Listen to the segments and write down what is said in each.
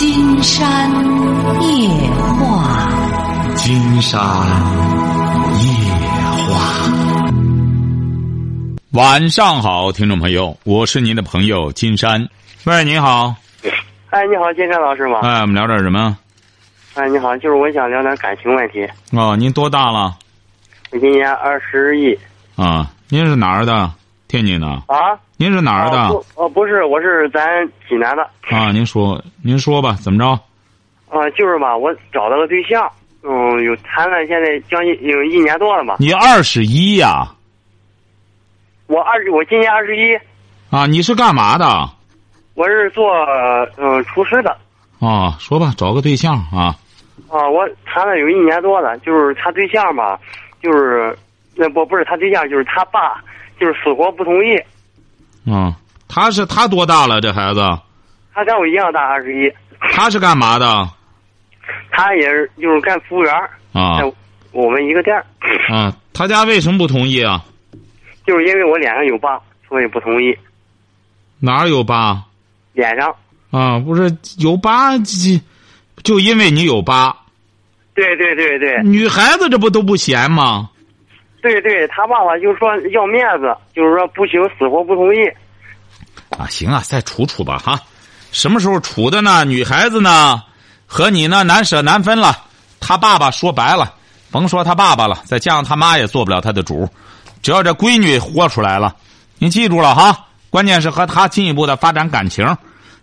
金山夜话，金山夜话。晚上好，听众朋友，我是您的朋友金山。喂，你好。哎，你好，金山老师吗？哎，我们聊点什么？哎，你好，就是我想聊点感情问题。哦，您多大了？我今年二十一。啊，您是哪儿的？天津的。啊？您是哪儿的？哦不，是，我是咱济南的。啊，您说，您说吧，怎么着？啊，就是吧，我找到个对象，嗯，有谈了，现在将近有一年多了吧。你二十一呀？我二十，我今年二十一。啊，你是干嘛的？我是做嗯厨师的。啊，说吧，找个对象啊。啊，我谈了有一年多了，就是他对象吧，就是那不不是他对象，就是他爸，就是死活不同意。啊，他是他多大了？这孩子？他跟我一样大，二十一。他是干嘛的？他也是就是干服务员啊。在我们一个店儿。啊，他家为什么不同意啊？就是因为我脸上有疤，所以不同意。哪儿有疤？脸上。啊，不是有疤，就就因为你有疤。对对对对。女孩子这不都不嫌吗？对对，他爸爸就说要面子，就是说不行，死活不同意。啊，行啊，再处处吧哈。什么时候处的呢？女孩子呢，和你呢难舍难分了。他爸爸说白了，甭说他爸爸了，再加上他妈也做不了他的主。只要这闺女豁出来了，你记住了哈。关键是和他进一步的发展感情。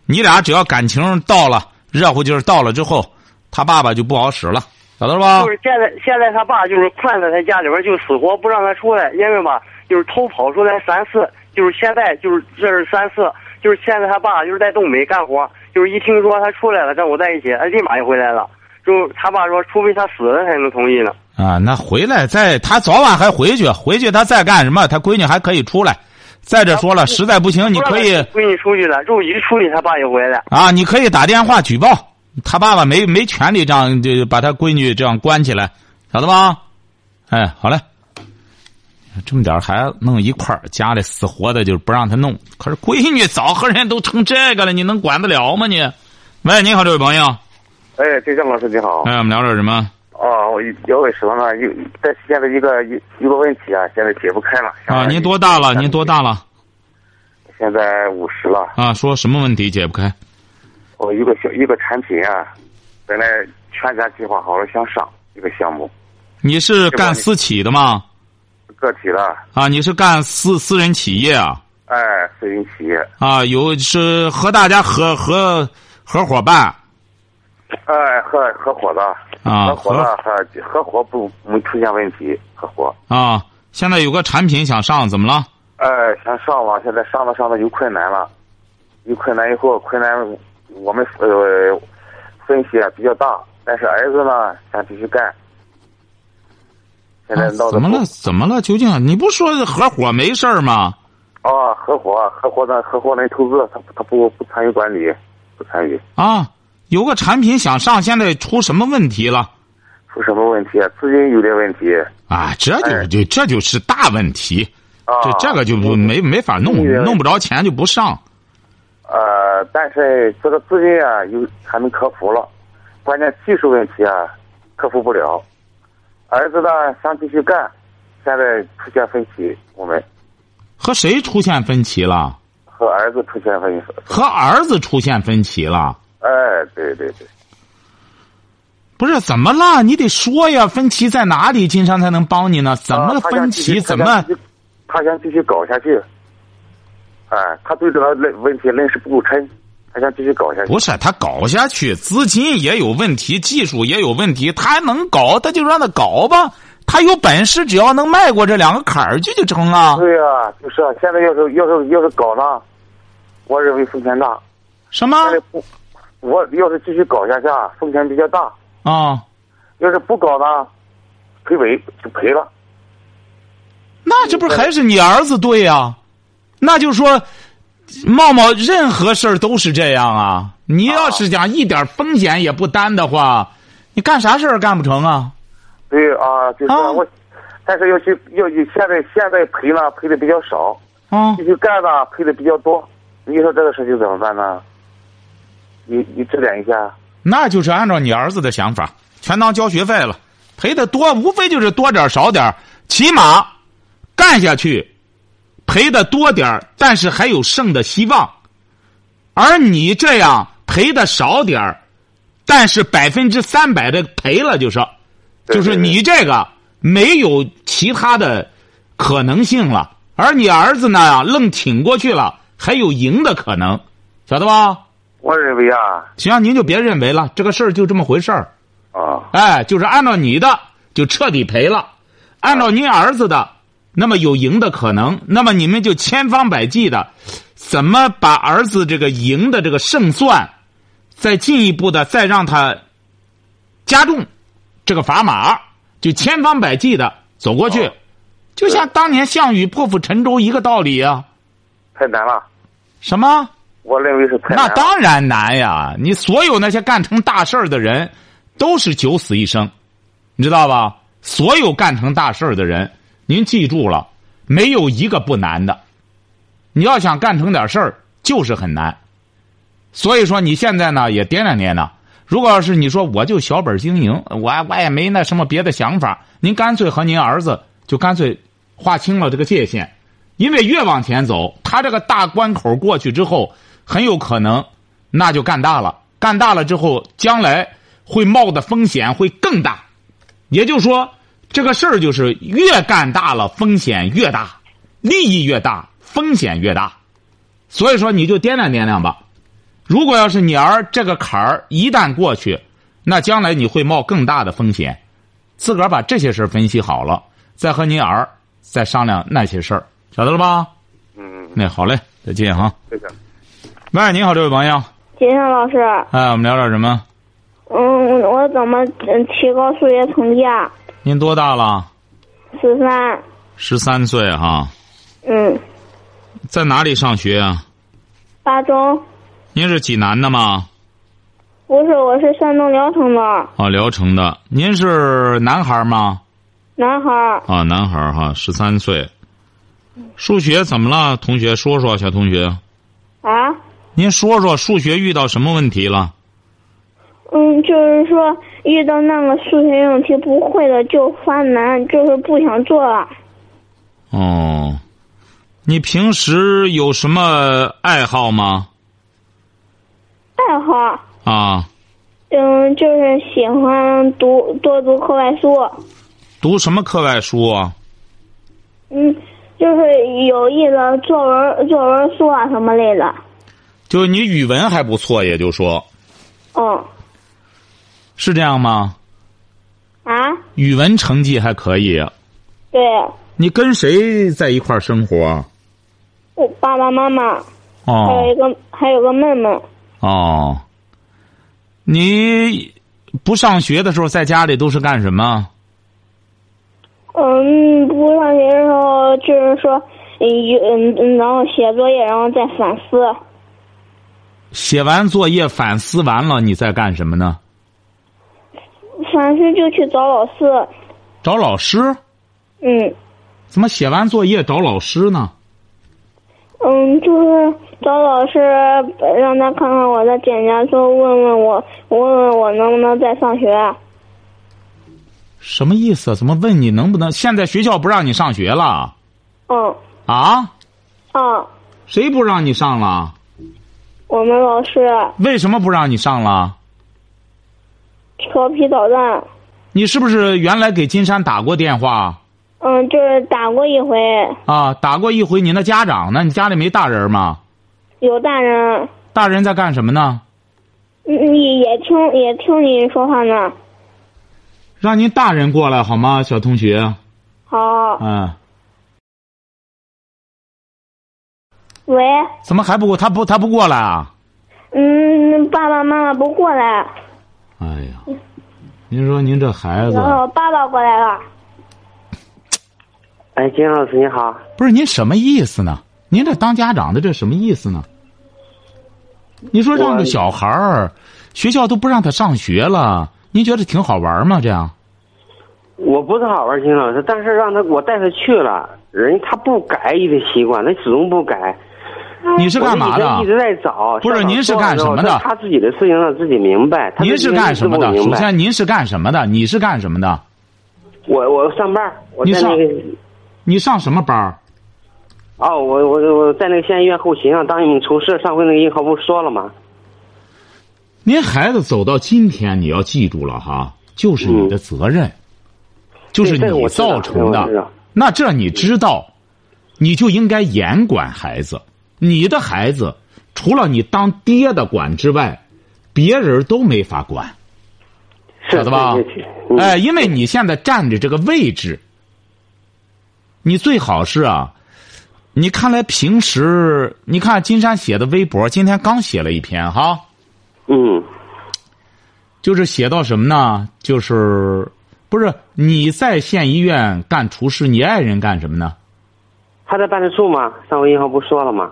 你俩只要感情到了，热乎劲儿到了之后，他爸爸就不好使了，晓得吧？就是现在，现在他爸就是困在他家里边，就死活不让他出来，因为吧，就是偷跑出来三次，就是现在就是这是三次，就是现在他爸就是在东北干活，就是一听说他出来了跟我在一起，他立马就回来了。就他爸说，除非他死了才能同意呢。啊，那回来再他早晚还回去，回去他再干什么，他闺女还可以出来。再者说了，实在不行，你可以闺女出去了，就一出去，他爸就回来。啊，你可以打电话举报，他爸爸没没权利这样就把他闺女这样关起来，晓得吧？哎，好嘞。这么点孩子弄一块儿，家里死活的就不让他弄。可是闺女早和人家都成这个了，你能管得了吗你？喂，你好，这位朋友。哎，金江老师你好。哎，我们聊点什么？哦，我要问什么呢？有在现在一个一一个问题啊，现在解不开了。啊，您多大了？您多大了？现在五十了。啊，说什么问题解不开？我一个小一个产品啊，本来全家计划好了想上一个项目。你是干私企的吗？个体的。啊，你是干私私人企业啊？哎，私人企业。啊，有是和大家合合合伙办。哎，合合伙的。啊，合伙的合合伙不没出现问题，合伙。啊，现在有个产品想上，怎么了？哎，想上了，现在上了上了有困难了，有困难以后，困难我们呃分析比较大，但是儿子呢想继续干。现在闹、啊、怎么了？怎么了？究竟你不说合伙没事儿吗？啊，合伙合伙的合伙人投资，他他不不参与管理，不参与。啊。有个产品想上，现在出什么问题了？出什么问题？资金有点问题。啊，这就就这就是大问题。啊，这这个就没没法弄，弄不着钱就不上。呃，但是这个资金啊，有还没克服了，关键技术问题啊，克服不了。儿子呢想继续干，现在出现分歧，我们和谁出现分歧了？和儿子出现分歧。和儿子出现分歧了。哎，对对对，不是怎么了？你得说呀，分歧在哪里？金山才能帮你呢？怎么分歧？怎么？他想继续搞下去。哎，他对这个问题认识不够深，他想继续搞下去。不是他搞下去，资金也有问题，技术也有问题，他还能搞，他就让他搞吧。他有本事，只要能迈过这两个坎儿去就成啊。对呀、啊，就是啊。现在要是要是要是搞呢，我认为风险大。什么？不，我要是继续搞下去，风险比较大。啊，要是不搞呢，赔本就赔了。那这不是还是你儿子对呀、啊？那就是说，茂茂任何事儿都是这样啊。你要是讲一点风险也不担的话，你干啥事儿干不成啊？对啊，就是啊我，但是要去要去现在现在赔呢赔的比较少，啊，继续干呢赔的比较多。你说这个事情怎么办呢？你你指点一下。那就是按照你儿子的想法，全当交学费了，赔的多，无非就是多点少点，起码干下去，赔的多点儿，但是还有胜的希望。而你这样赔的少点儿，但是百分之三百的赔了，就是，就是你这个没有其他的可能性了。而你儿子呢，愣挺过去了，还有赢的可能，晓得吧？我认为啊，行，您就别认为了，这个事儿就这么回事儿。啊，哎，就是按照你的就彻底赔了，按照您儿子的，那么有赢的可能，那么你们就千方百计的，怎么把儿子这个赢的这个胜算，再进一步的再让他加重这个砝码，就千方百计的走过去，哦就像当年项羽破釜沉舟一个道理啊。太难了。什么？我认为是太难那。当然难呀！你所有那些干成大事儿的人，都是九死一生，你知道吧？所有干成大事儿的人，您记住了，没有一个不难的。你要想干成点事儿，就是很难。所以说，你现在呢也掂量掂量。如果要是你说我就小本经营，我我也没那什么别的想法，您干脆和您儿子就干脆划清了这个界限，因为越往前走，他这个大关口过去之后，很有可能那就干大了，干大了之后，将来会冒的风险会更大。也就是说，这个事儿就是越干大了，风险越大，利益越大，风险越大。所以说，你就掂量掂量吧。如果要是你儿这个坎儿一旦过去，那将来你会冒更大的风险。自个儿把这些事儿分析好了，再和您儿再商量那些事儿，晓得了吧？嗯，那好嘞，再见哈。谢谢喂，你好，这位朋友，金山老师，哎，我们聊点什么？嗯，我怎么嗯提高数学成绩啊？您多大了？十三，十三岁哈，嗯，在哪里上学啊？八中，您是济南的吗？不是，我是山东聊城的哦，聊城的。您是男孩吗？男孩儿。啊，男孩哈，十三岁。数学怎么了？同学说说，小同学，啊，您说说数学遇到什么问题了？嗯，就是说遇到那个数学用题不会的就犯难，就是不想做了。哦，你平时有什么爱好吗？爱好，啊，嗯，就是喜欢读多读课外书，读什么课外书啊？嗯，就是有意的作文、作文书啊什么类的。就你语文还不错，也就说嗯，是这样吗？啊，语文成绩还可以。对，你跟谁在一块儿生活？我爸爸妈妈哦还有哦一个还有个妹妹。哦，你不上学的时候在家里都是干什么？嗯，不上学的时候就是说，嗯嗯，然后写作业，然后再反思。写完作业反思完了，你在干什么呢？反思就去找老师。找老师？嗯怎么写完作业找老师呢？嗯，就是找老师让他看看我的检查说，问问我，问问我能不能再上学。什么意思？怎么问你能不能？现在学校不让你上学了嗯啊？啊，谁不让你上了？我们老师为什么不让你上了？调皮捣蛋。你是不是原来给金山打过电话嗯，就是打过一回，啊？打过一回，您的家长呢？你家里没大人吗？有大人，大人在干什么呢？你，也也听也听你说话呢。让您大人过来好吗，小同学？好，嗯，喂，怎么还不过？他不，他不过来啊？嗯，爸爸妈妈不过来，哎呀，您说您这孩子我爸爸过来了。哎，金老师你好，不是您什么意思呢？您这当家长的这什么意思呢？你说让个小孩儿，学校都不让他上学了，您觉得挺好玩吗？这样？我不是好玩金老师，但是让他我带他去了，人他不改一个习惯，他始终不改。你是干嘛的一？直在找。不是您是干什么的他自己的事情让自己明白。您是干什么的？首先，您是干什么的？你是干什么的？我我上班，我你上在那个你上什么班儿？哦，我我我在那个县医院后勤上当一名厨师。上回那个银行不是说了吗？您孩子走到今天，你要记住了哈，就是你的责任，就是你造成的。那这你知道，你就应该严管孩子。你的孩子除了你当爹的管之外，别人都没法管，是晓得吧？哎，因为你现在站着这个位置，你最好是啊。你看来平时，你看金山写的微博，今天刚写了一篇哈。嗯，就是写到什么呢？就是不是你在县医院干厨师，你爱人干什么呢？他在办事处吗？上回银行不说了吗？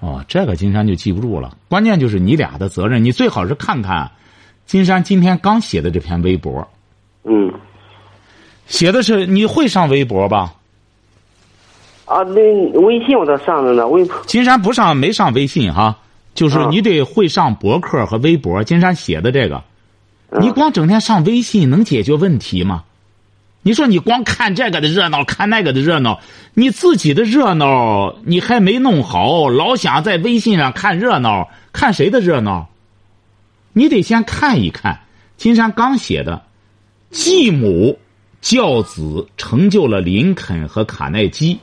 哦，这个金山就记不住了。关键就是你俩的责任，你最好是看看金山今天刚写的这篇微博，嗯，写的是你会上微博吧？啊，那微信我倒上着呢，微金山不上没上微信哈，就是啊你得会上博客和微博。金山写的这个，嗯你光整天上微信能解决问题吗？你说你光看这个的热闹，看那个的热闹，你自己的热闹你还没弄好，老想在微信上看热闹，看谁的热闹？你得先看一看金山刚写的，继母教子成就了林肯和卡耐基，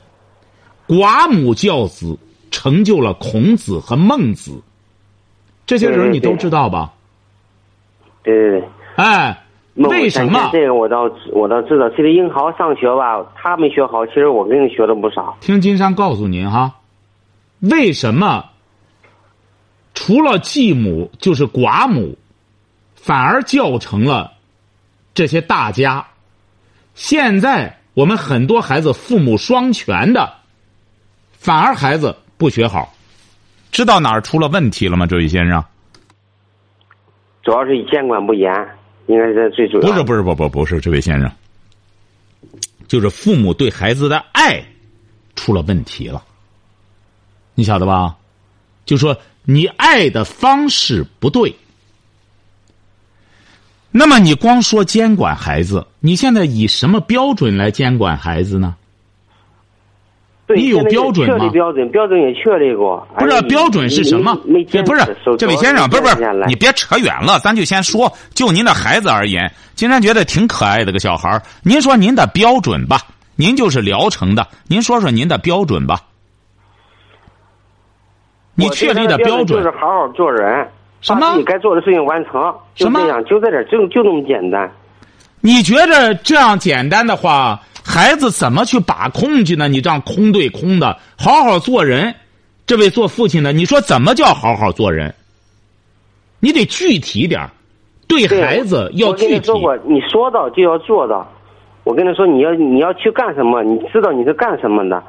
寡母教子成就了孔子和孟子。这些人你都知道吧？对对对。哎，为什么？这个我倒我倒知道，其实英豪上学吧，他没学好，其实我跟你学了不少。听金山告诉您哈，为什么除了继母就是寡母，反而教成了这些大家？现在我们很多孩子父母双全的，反而孩子不学好，知道哪儿出了问题了吗？这位先生，主要是监管不严，应该是最主要。不是不是不不不是这位先生，就是父母对孩子的爱出了问题了，你晓得吧？就说你爱的方式不对。那么你光说监管孩子，你现在以什么标准来监管孩子呢？对你有标准吗确立标准，标准也确立过。不是标准是什么这不是这位先生，不是不是，你别扯远了，咱就先说，就您的孩子而言，金山觉得挺可爱的个小孩儿您说您的标准吧，您就是聊城的，您说说您的标准吧。你我确立的标准就是好好做人，什么把自己该做的事情完成，就什么这样，就在这点，就就那么简单。你觉着这样简单的话，孩子怎么去把控去呢？你这样空对空的，好好做人。这位做父亲的，你说怎么叫好好做人？你得具体点儿对对孩子要我跟具体。你说过，你说到就要做到。我跟他说，你要你要去干什么，你知道你是干什么的。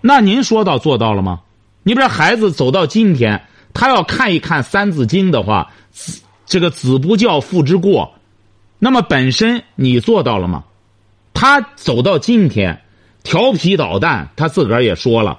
那您说到做到了吗？你比如孩子走到今天，他要看一看《三字经》的话，子这个子不教，父之过。那么本身你做到了吗？他走到今天，调皮捣蛋，他自个儿也说了。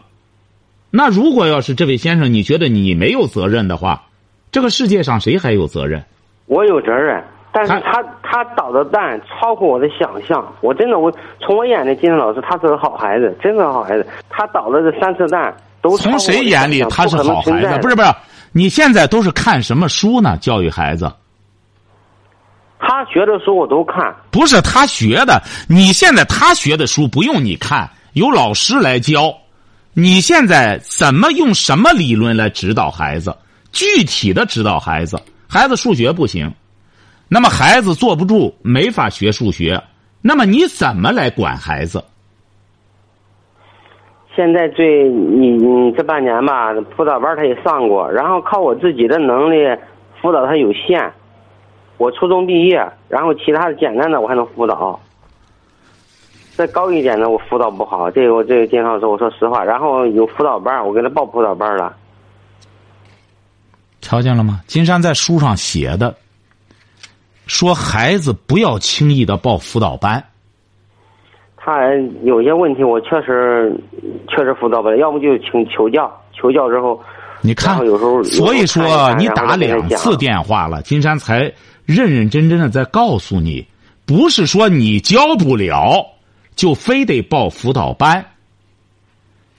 那如果要是这位先生，你觉得你没有责任的话，这个世界上谁还有责任？我有责任，但是他他他捣的蛋超乎我的想象。我真的，我从我眼里，金山老师他是个好孩子，真是个好孩子。他捣的这三次蛋都从谁眼里他是好孩子？不是不是，你现在都是看什么书呢？教育孩子？他学的书我都看，不是他学的，你现在他学的书不用你看，有老师来教。你现在怎么用什么理论来指导孩子？具体的指导孩子，孩子数学不行，那么孩子坐不住，没法学数学，那么你怎么来管孩子？现在最你你这半年吧，辅导班他也上过，然后靠我自己的能力辅导他有限。我初中毕业，然后其他的简单的我还能辅导，再高一点的我辅导不好。这个我这个金老师我说实话，然后有辅导班，我给他报辅导班了。瞧见了吗？金山在书上写的，说孩子不要轻易的报辅导班。他有些问题我确实确实辅导不了，要不就请求教，求教之后，你看有时候，所以说你打两次电话了，金山才认认真真的在告诉你，不是说你教不了就非得报辅导班。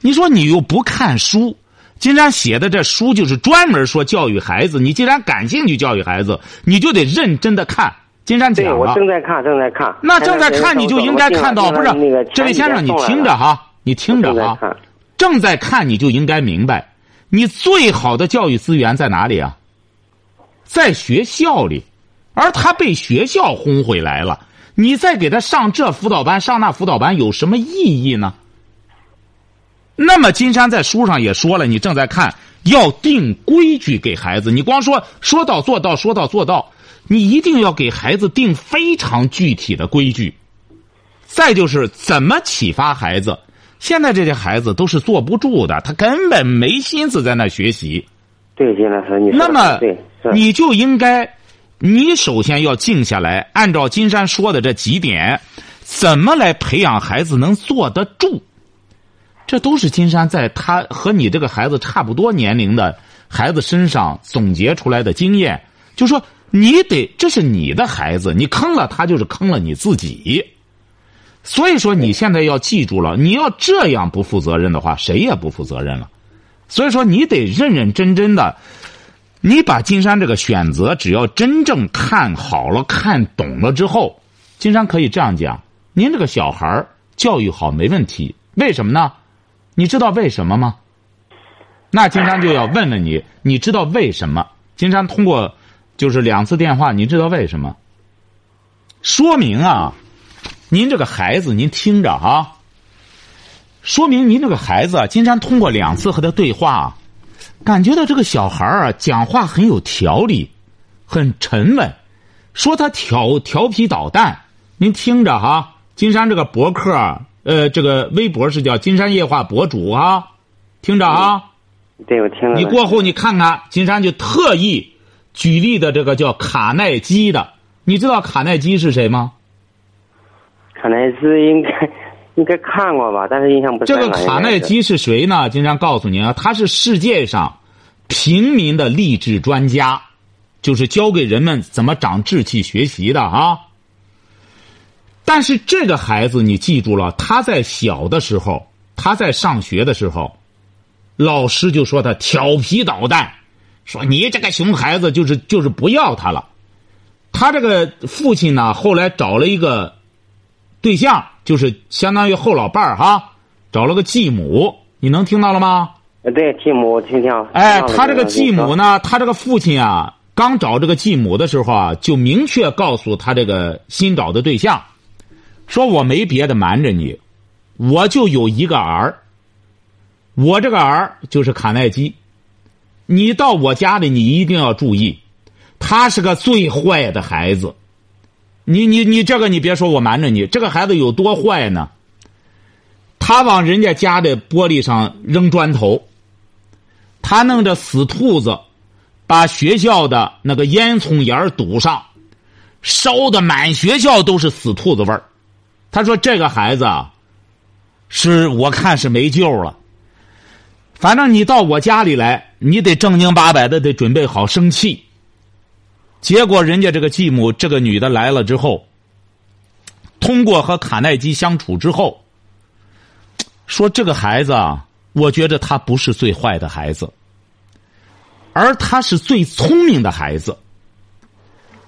你说你又不看书，金山写的这书就是专门说教育孩子。你既然感兴趣教育孩子，你就得认真的看。金山对讲了，我正在看正在看。那正在看你就应该看到，不是那个这位先生，你听着哈，你听着哈，正在看你就应该明白，你最好的教育资源在哪里啊？在学校里，而他被学校轰回来了，你再给他上这辅导班、上那辅导班有什么意义呢？那么金山在书上也说了，你正在看，要定规矩给孩子。你光说说到做到，说到做到，你一定要给孩子定非常具体的规矩。再就是怎么启发孩子。现在这些孩子都是坐不住的，他根本没心思在那学习。对，金老师，你那么你就应该，你首先要静下来，按照金山说的这几点，怎么来培养孩子能坐得住？这都是金山在他和你这个孩子差不多年龄的孩子身上总结出来的经验。就说你得，这是你的孩子，你坑了他，就是坑了你自己。所以说，你现在要记住了，你要这样不负责任的话，谁也不负责任了。所以说，你得认认真真的，你把金山这个选择，只要真正看好了、看懂了之后，金山可以这样讲：您这个小孩儿教育好没问题。为什么呢？你知道为什么吗？那金山就要问问你，你知道为什么？金山通过就是两次电话，你知道为什么？说明啊，您这个孩子，您听着啊。说明您这个孩子啊，金山通过两次和他对话，感觉到这个小孩啊讲话很有条理，很沉稳。说他调调皮捣蛋，您听着哈。金山这个博客，呃，这个微博是叫金山夜话博主啊，听着啊。对，我听了。你过后你看看，金山就特意举例的这个叫卡耐基的，你知道卡耐基是谁吗？卡耐基应该应该看过吧，但是印象不深。这个卡耐基是谁呢？经常告诉您啊，他是世界上平民的励志专家，就是教给人们怎么长志气、学习的啊。但是这个孩子，你记住了，他在小的时候，他在上学的时候，老师就说他调皮捣蛋，说你这个熊孩子就是就是不要他了。他这个父亲呢，后来找了一个对象，就是相当于后老伴儿哈，找了个继母，你能听到了吗？呃对，继母我听听。哎，他这个继母呢，他这个父亲啊，刚找这个继母的时候啊，就明确告诉他这个新找的对象，说我没别的瞒着你，我就有一个儿。我这个儿就是卡耐基，你到我家里，你一定要注意，他是个最坏的孩子。你你你这个你别说我瞒着你，这个孩子有多坏呢？他往人家家的玻璃上扔砖头，他弄着死兔子，把学校的那个烟囱眼堵上，烧的满学校都是死兔子味儿。他说这个孩子啊，是我看是没救了。反正你到我家里来，你得正经八百的得准备好生气。结果人家这个继母这个女的来了之后，通过和卡耐基相处之后，说这个孩子啊，我觉得他不是最坏的孩子，而他是最聪明的孩子。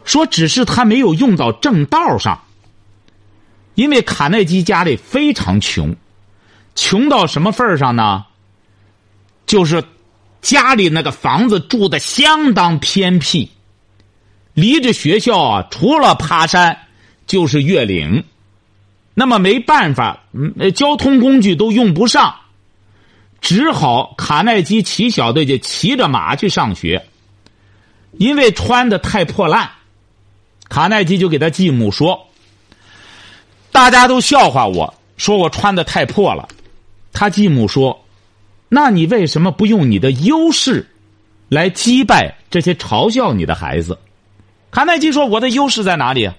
说只是他没有用到正道上，因为卡耐基家里非常穷，穷到什么份儿上呢？就是家里那个房子住的相当偏僻，离着学校啊，除了爬山就是越岭。那么没办法，嗯，交通工具都用不上，只好卡耐基骑小队就骑着马去上学。因为穿的太破烂，卡耐基就给他继母说：“大家都笑话我说我穿的太破了。”他继母说：“那你为什么不用你的优势来击败这些嘲笑你的孩子？”卡耐基说：“我的优势在哪里？”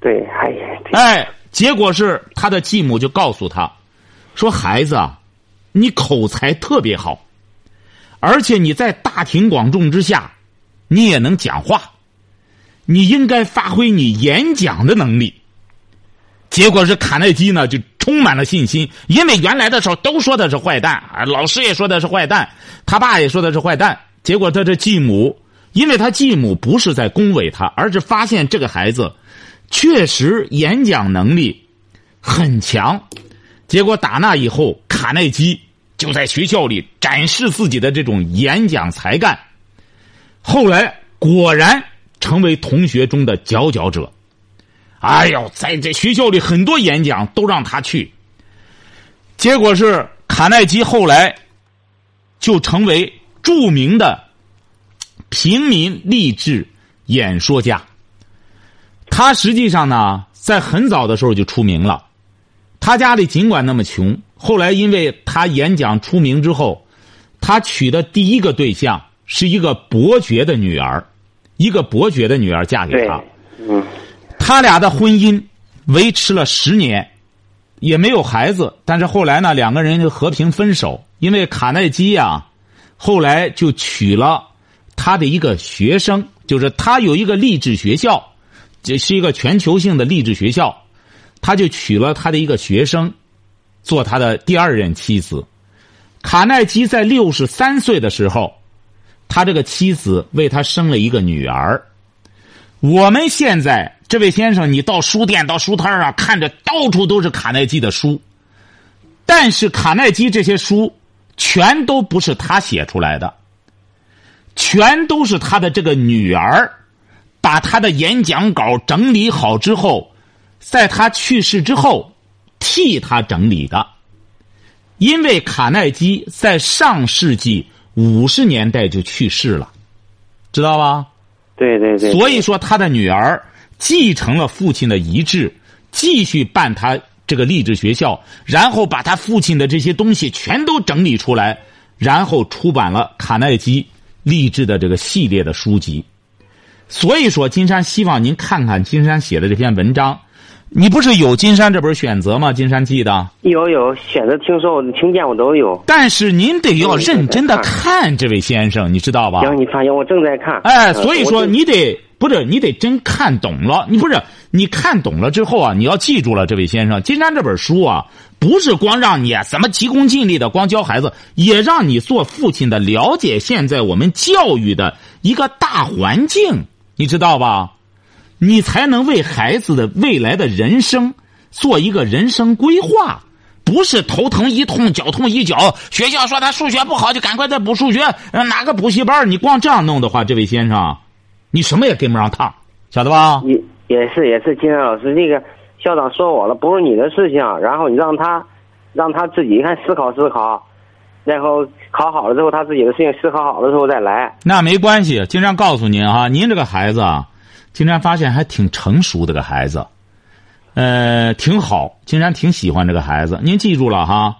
对，哎呀，哎，结果是他的继母就告诉他，说孩子啊，你口才特别好，而且你在大庭广众之下，你也能讲话，你应该发挥你演讲的能力。结果是卡耐基呢，就充满了信心，因为原来的时候都说他是坏蛋啊，老师也说他是坏蛋，他爸也说他是坏蛋。结果他这继母，因为他继母不是在恭维他，而是发现这个孩子确实演讲能力很强。结果打那以后，卡耐基就在学校里展示自己的这种演讲才干，后来果然成为同学中的佼佼者。哎呦，在这学校里很多演讲都让他去，结果是卡耐基后来就成为著名的平民励志演说家。他实际上呢，在很早的时候就出名了。他家里尽管那么穷，后来因为他演讲出名之后，他娶的第一个对象是一个伯爵的女儿，一个伯爵的女儿嫁给他。嗯。他俩的婚姻维持了十年，也没有孩子。但是后来呢，两个人就和平分手。因为卡耐基呀，后来就娶了他的一个学生，就是他有一个励志学校，这是一个全球性的励志学校，他就娶了他的一个学生，做他的第二任妻子。卡耐基在六十三岁的时候，他这个妻子为他生了一个女儿。我们现在这位先生，你到书店、到书摊上看着，到处都是卡耐基的书。但是卡耐基这些书，全都不是他写出来的，全都是他的这个女儿，把他的演讲稿整理好之后，在他去世之后替他整理的。因为卡耐基在上世纪五十年代就去世了，知道吧？对对对，所以说他的女儿继承了父亲的遗志，继续办他这个励志学校，然后把他父亲的这些东西全都整理出来，然后出版了卡耐基励志的这个系列的书籍。所以说，金山希望您看看金山写的这篇文章。你不是有金山这本选择吗？金山记的有有选择听说我听见我都有，但是您得要认真的看这位先生，你知道吧？行，你放心，我正在看。哎，所以说你得不是你得真看懂了，你不是你看懂了之后啊，你要记住了，这位先生，金山这本书啊，不是光让你怎么急功近利的光教孩子，也让你做父亲的了解现在我们教育的一个大环境，你知道吧？你才能为孩子的未来的人生做一个人生规划，不是头疼一痛脚痛一脚。学校说他数学不好，就赶快再补数学。哪个补习班？你光这样弄的话，这位先生，你什么也跟不上趟，晓得吧？也也是也是，金山老师，这个校长说我了，不是你的事情。然后你让他，让他自己看思考思考，然后考好了之后，他自己的事情思考好了之后再来。那没关系，金山告诉您啊，您这个孩子啊。金山发现还挺成熟的个孩子，呃，挺好。金山挺喜欢这个孩子。您记住了哈，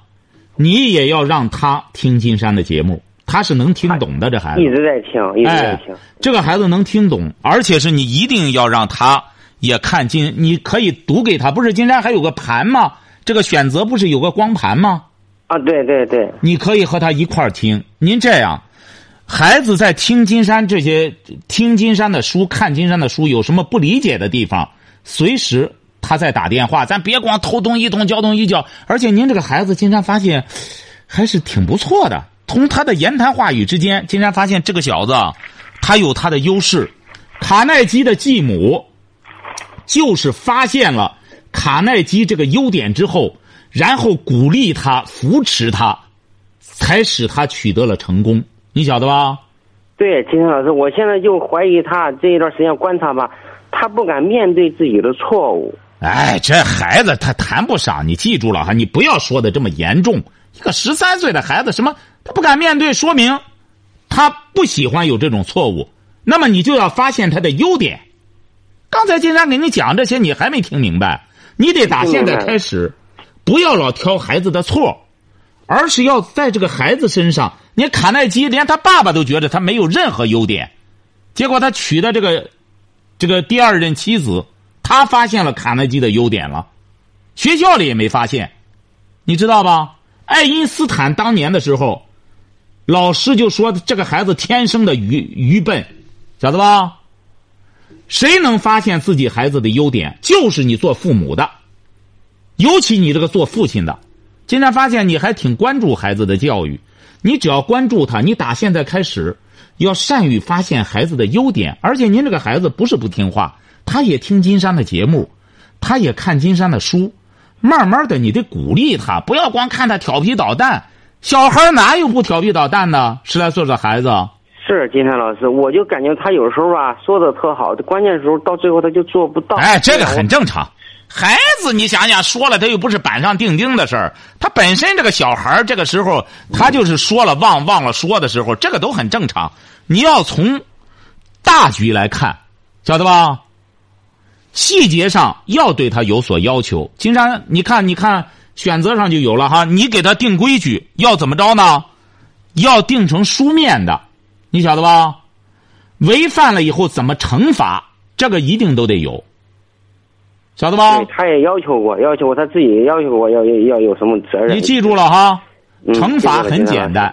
你也要让他听金山的节目，他是能听懂的。这孩子一直在听，一直在听。这个孩子能听懂，而且是你一定要让他也看金。你可以读给他，不是金山还有个盘吗？这个选择不是有个光盘吗？啊，对对对。你可以和他一块儿听。您这样。孩子在听金山这些听金山的书、看金山的书，有什么不理解的地方，随时他在打电话，咱别光头东一通，脚东一脚。而且您这个孩子，金山发现还是挺不错的。从他的言谈话语之间，金山发现这个小子他有他的优势。卡耐基的继母就是发现了卡耐基这个优点之后，然后鼓励他、扶持他，才使他取得了成功。你晓得吧？对，金山老师，我现在就怀疑他这一段时间观察吧，他不敢面对自己的错误。哎，这孩子他谈不上，你记住了哈，你不要说的这么严重。一个十三岁的孩子，什么他不敢面对，说明他不喜欢有这种错误。那么你就要发现他的优点。刚才金山给你讲这些，你还没听明白？你得打现在开始，不要老挑孩子的错。而是要在这个孩子身上，你卡耐基连他爸爸都觉得他没有任何优点，结果他娶的这个，这个第二任妻子，他发现了卡耐基的优点了，学校里也没发现，你知道吧？爱因斯坦当年的时候，老师就说这个孩子天生的愚愚笨，晓得吧？谁能发现自己孩子的优点？就是你做父母的，尤其你这个做父亲的。金山发现你还挺关注孩子的教育，你只要关注他，你打现在开始要善于发现孩子的优点。而且您这个孩子不是不听话，他也听金山的节目，他也看金山的书。慢慢的，你得鼓励他，不要光看他调皮捣蛋。小孩哪有不调皮捣蛋的？十来岁的孩子。是金山老师，我就感觉他有时候啊说的特好，关键时候到最后他就做不到。哎，这个很正常。孩子，你想想，说了他又不是板上钉钉的事儿。他本身这个小孩这个时候他就是说了忘忘了说的时候，这个都很正常。你要从大局来看，晓得吧？细节上要对他有所要求。金山，你看，你看，选择上就有了哈。你给他定规矩，要怎么着呢？要定成书面的，你晓得吧？违反了以后怎么惩罚？这个一定都得有。晓得吧？他也要求过，要求过他自己要求过要要要有什么责任？你记住了哈，惩罚很简单，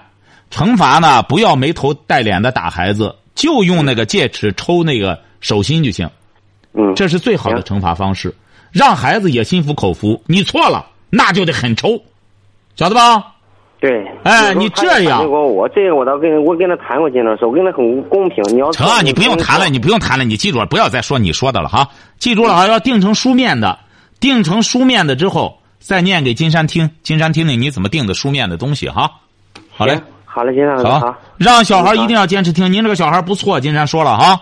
惩罚呢不要没头带脸的打孩子，就用那个戒尺抽那个手心就行。嗯，这是最好的惩罚方式，让孩子也心服口服。你错了，那就得很抽，晓得吧？对，哎，你这样，我这个我倒跟我跟他谈过，金老师，我跟他很公平。你要成啊，你不用谈了，你不用谈了，你记住了，不要再说你说的了哈。记住了啊，要定成书面的，定成书面的之后，再念给金山听，金山听听你怎么定的书面的东西哈。好嘞，好嘞，金山好，好，让小孩一定要坚持听。您这个小孩不错，金山说了哈。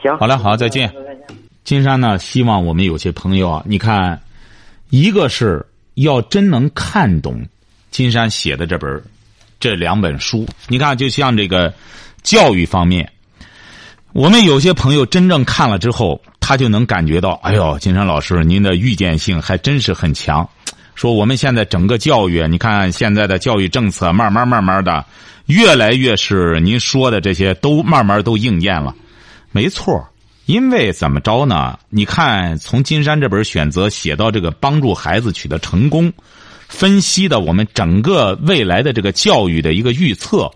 行，好嘞，好，再见。金山呢，希望我们有些朋友啊，你看，一个是要真能看懂。金山写的这本这两本书，你看，就像这个教育方面，我们有些朋友真正看了之后，他就能感觉到，哎呦，金山老师，您的预见性还真是很强。说我们现在整个教育，你看现在的教育政策，慢慢慢慢的，越来越是您说的这些都慢慢都应验了。没错，因为怎么着呢？你看，从金山这本选择写到这个帮助孩子取得成功。分析的我们整个未来的这个教育的一个预测，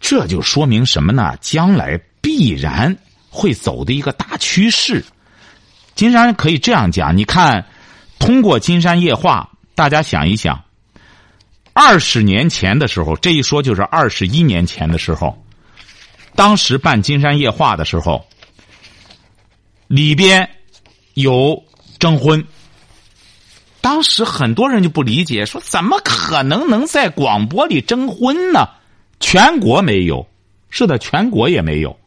这就说明什么呢？将来必然会走的一个大趋势。金山可以这样讲，你看，通过《金山夜话》，大家想一想，二十年前的时候，这一说就是二十一年前的时候，当时办《金山夜话》的时候，里边有征婚。当时很多人就不理解，说怎么可能能在广播里征婚呢？全国没有，是的，全国也没有。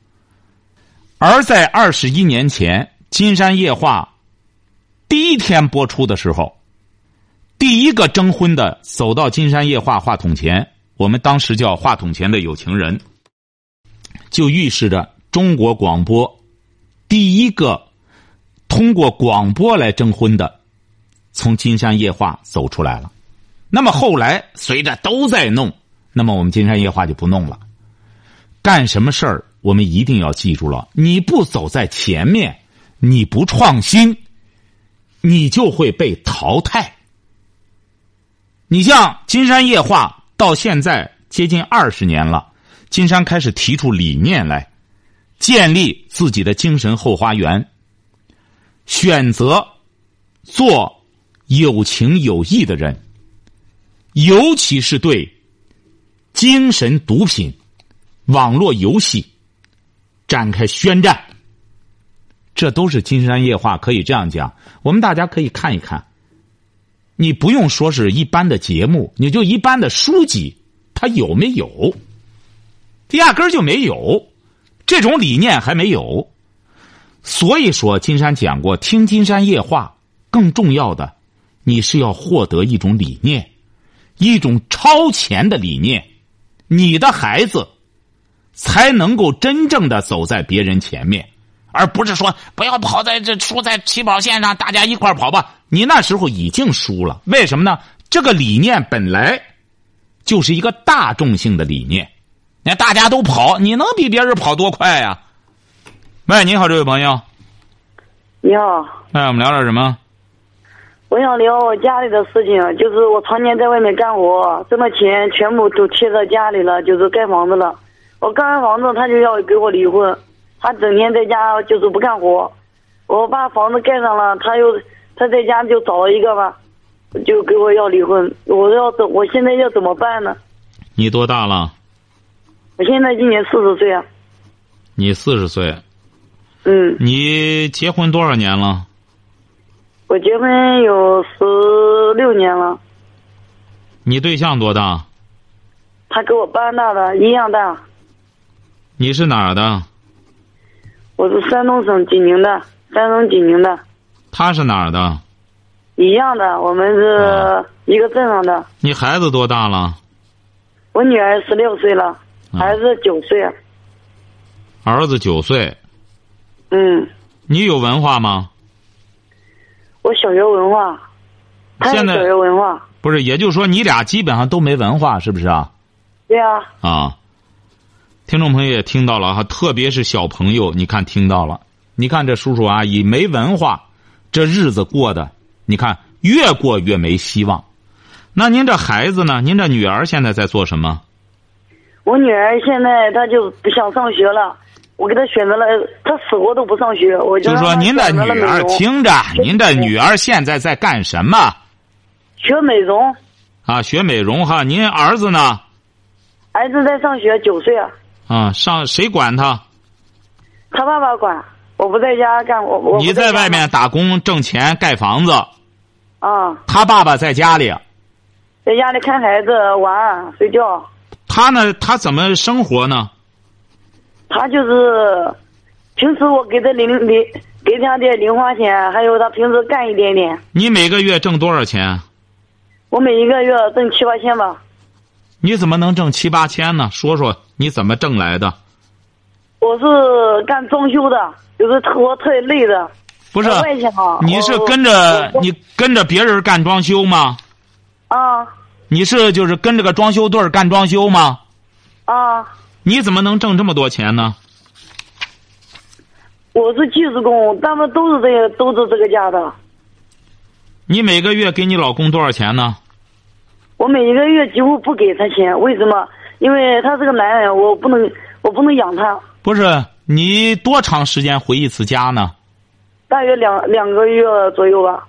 而在二十一年前，《金山夜话》第一天播出的时候，第一个征婚的走到《金山夜话》话筒前，我们当时叫话筒前的有情人，就预示着中国广播第一个通过广播来征婚的。从金山夜话走出来了，那么后来随着都在弄，那么我们金山夜话就不弄了。干什么事儿，我们一定要记住了：你不走在前面，你不创新，你就会被淘汰。你像金山夜话到现在接近二十年了，金山开始提出理念来，建立自己的精神后花园，选择做。有情有义的人，尤其是对精神毒品、网络游戏展开宣战，这都是金山夜话。可以这样讲，我们大家可以看一看。你不用说是一般的节目，你就一般的书籍，它有没有？压根儿就没有，这种理念还没有。所以说，金山讲过，听金山夜话更重要的。你是要获得一种理念，一种超前的理念，你的孩子才能够真正的走在别人前面，而不是说不要跑在这输在起跑线上，大家一块跑吧。你那时候已经输了，为什么呢？这个理念本来就是一个大众性的理念，那大家都跑，你能比别人跑多快呀？喂，你好，这位朋友。你好。哎，我们聊点什么？我想聊我家里的事情，就是我常年在外面干活，挣的钱全部都贴在家里了，就是盖房子了。我盖完房子，他就要给我离婚，他整天在家就是不干活。我把房子盖上了，他又他在家就找了一个吧，就给我要离婚。我要怎我现在要怎么办呢？你多大了？我现在今年四十岁啊。你四十岁。嗯。你结婚多少年了？我结婚有十六年了。你对象多大？他跟我半大的，一样大。你是哪儿的？我是山东省济宁的，山东济宁的。他是哪儿的？一样的，我们是一个镇上的。你孩子多大了？我女儿十六岁了，儿子九岁。儿子九岁。嗯。你有文化吗？我小学文化，他小学文化不是，也就是说你俩基本上都没文化，是不是啊？对啊。啊，听众朋友也听到了哈，特别是小朋友，你看听到了，你看这叔叔阿姨没文化，这日子过的，你看越过越没希望。那您这孩子呢？您这女儿现在在做什么？我女儿现在她就不想上学了。我给他选择了，他死活都不上学。我就说您的女儿听着，您的女儿现在在干什么？学美容。啊，学美容哈。您儿子呢？儿子在上学，九岁啊。啊，上谁管他？他爸爸管。我不在家干活。你在外面打工挣钱盖房子。啊。他爸爸在家里。在家里看孩子玩睡觉。他呢？他怎么生活呢？他就是，平时我给他零零给他点零花钱，还有他平时干一点点。你每个月挣多少钱？我每一个月挣七八千吧。你怎么能挣七八千呢？说说你怎么挣来的？我是干装修的，就是活特别累的。不是，你是跟着你跟着别人干装修吗？啊。你是就是跟着个装修队干装修吗？啊。你怎么能挣这么多钱呢？我是技术工，他们都是这个，都是这个价的。你每个月给你老公多少钱呢？我每一个月几乎不给他钱，为什么？因为他是个男人，我不能，我不能养他。不是你多长时间回一次家呢？大约两两个月左右吧。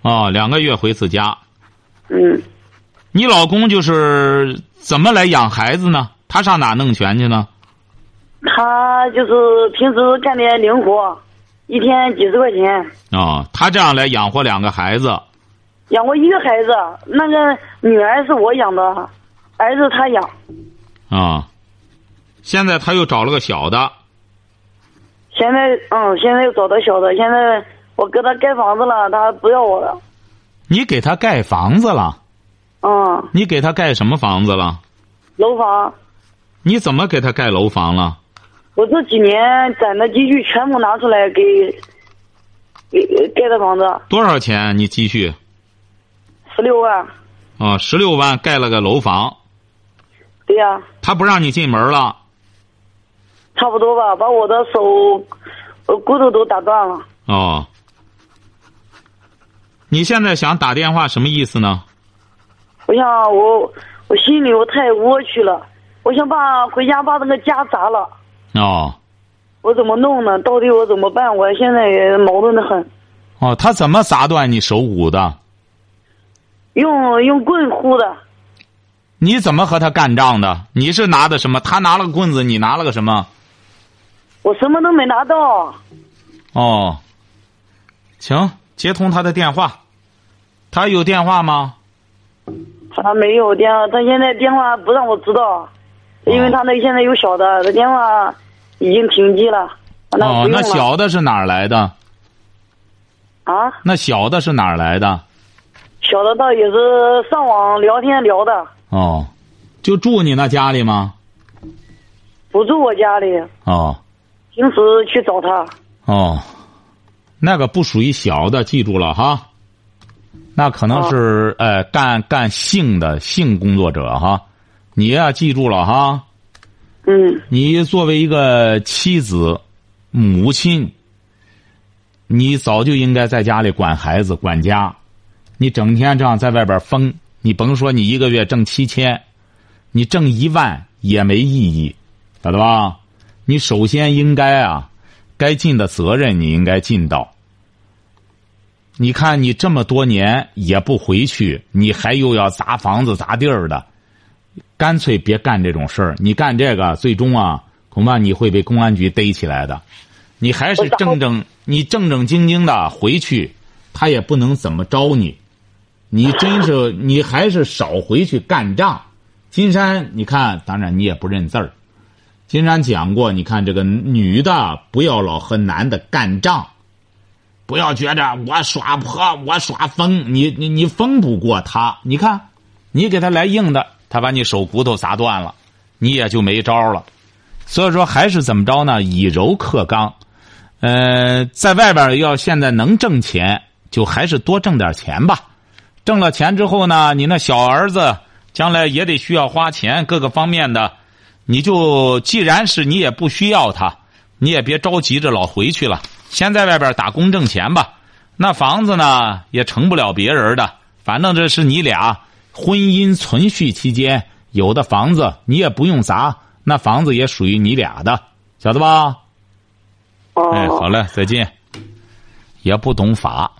哦，两个月回次家。嗯。你老公就是怎么来养孩子呢？他上哪弄钱去呢？他就是平时干点零活，一天几十块钱。哦，他这样来养活两个孩子。养活一个孩子，那个女儿是我养的，儿子他养。啊，现在他又找了个小的。现在嗯，现在又找到小的。现在我给他盖房子了，他不要我了。你给他盖房子了？嗯。你给他盖什么房子了？楼房。你怎么给他盖楼房了？我这几年攒的积蓄全部拿出来给给盖的房子。多少钱？你积蓄？十六万。哦，十六万盖了个楼房。对呀。他不让你进门了。差不多吧，把我的手骨头都打断了。哦。你现在想打电话什么意思呢？我想我。我心里我太窝屈了，我想把回家把那个家砸了。哦。我怎么弄呢？到底我怎么办？我现在也矛盾的很。哦，他怎么砸断你手骨的？用用棍呼的。你怎么和他干仗的？你是拿的什么？他拿了个棍子，你拿了个什么？我什么都没拿到。哦。行，接通他的电话。他有电话吗？他没有电话，他现在电话不让我知道，因为他那现在有小的，他电话已经停机了。哦，那小的是哪儿来的？啊？那小的是哪儿来的？小的倒也是上网聊天聊的。哦，就住你那家里吗？不住我家里。哦。平时去找他。哦，那个不属于小的，记住了哈。那可能是呃干干性的性工作者哈，你呀记住了哈。嗯。你作为一个妻子、母亲，你早就应该在家里管孩子、管家。你整天这样在外边疯，你甭说你一个月挣七千，你挣一万也没意义，晓得吧？你首先应该啊，该尽的责任你应该尽到。你看你这么多年也不回去，你还又要砸房子砸地儿的，干脆别干这种事儿。你干这个，最终啊，恐怕你会被公安局逮起来的。你还是正正你正正经经的回去，他也不能怎么着你。你真是你还是少回去干仗。金山，你看，当然你也不认字儿。金山讲过，你看这个女的不要老和男的干仗，不要觉着我耍泼我耍疯，你你你疯不过他。你看，你给他来硬的，他把你手骨头砸断了，你也就没招了。所以说，还是怎么着呢？以柔克刚。呃，在外边要现在能挣钱，就还是多挣点钱吧。挣了钱之后呢，你那小儿子将来也得需要花钱，各个方面的，你就既然是你也不需要他，你也别着急着老回去了，先在外边打工挣钱吧。那房子呢也成不了别人的，反正这是你俩婚姻存续期间有的房子，你也不用砸，那房子也属于你俩的，晓得吧？哎，好嘞，再见。也不懂法，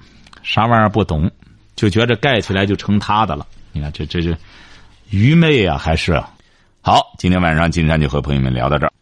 啥玩意儿不懂，就觉着盖起来就成他的了。你看，这这这愚昧啊，还是好。今天晚上金山就和朋友们聊到这儿。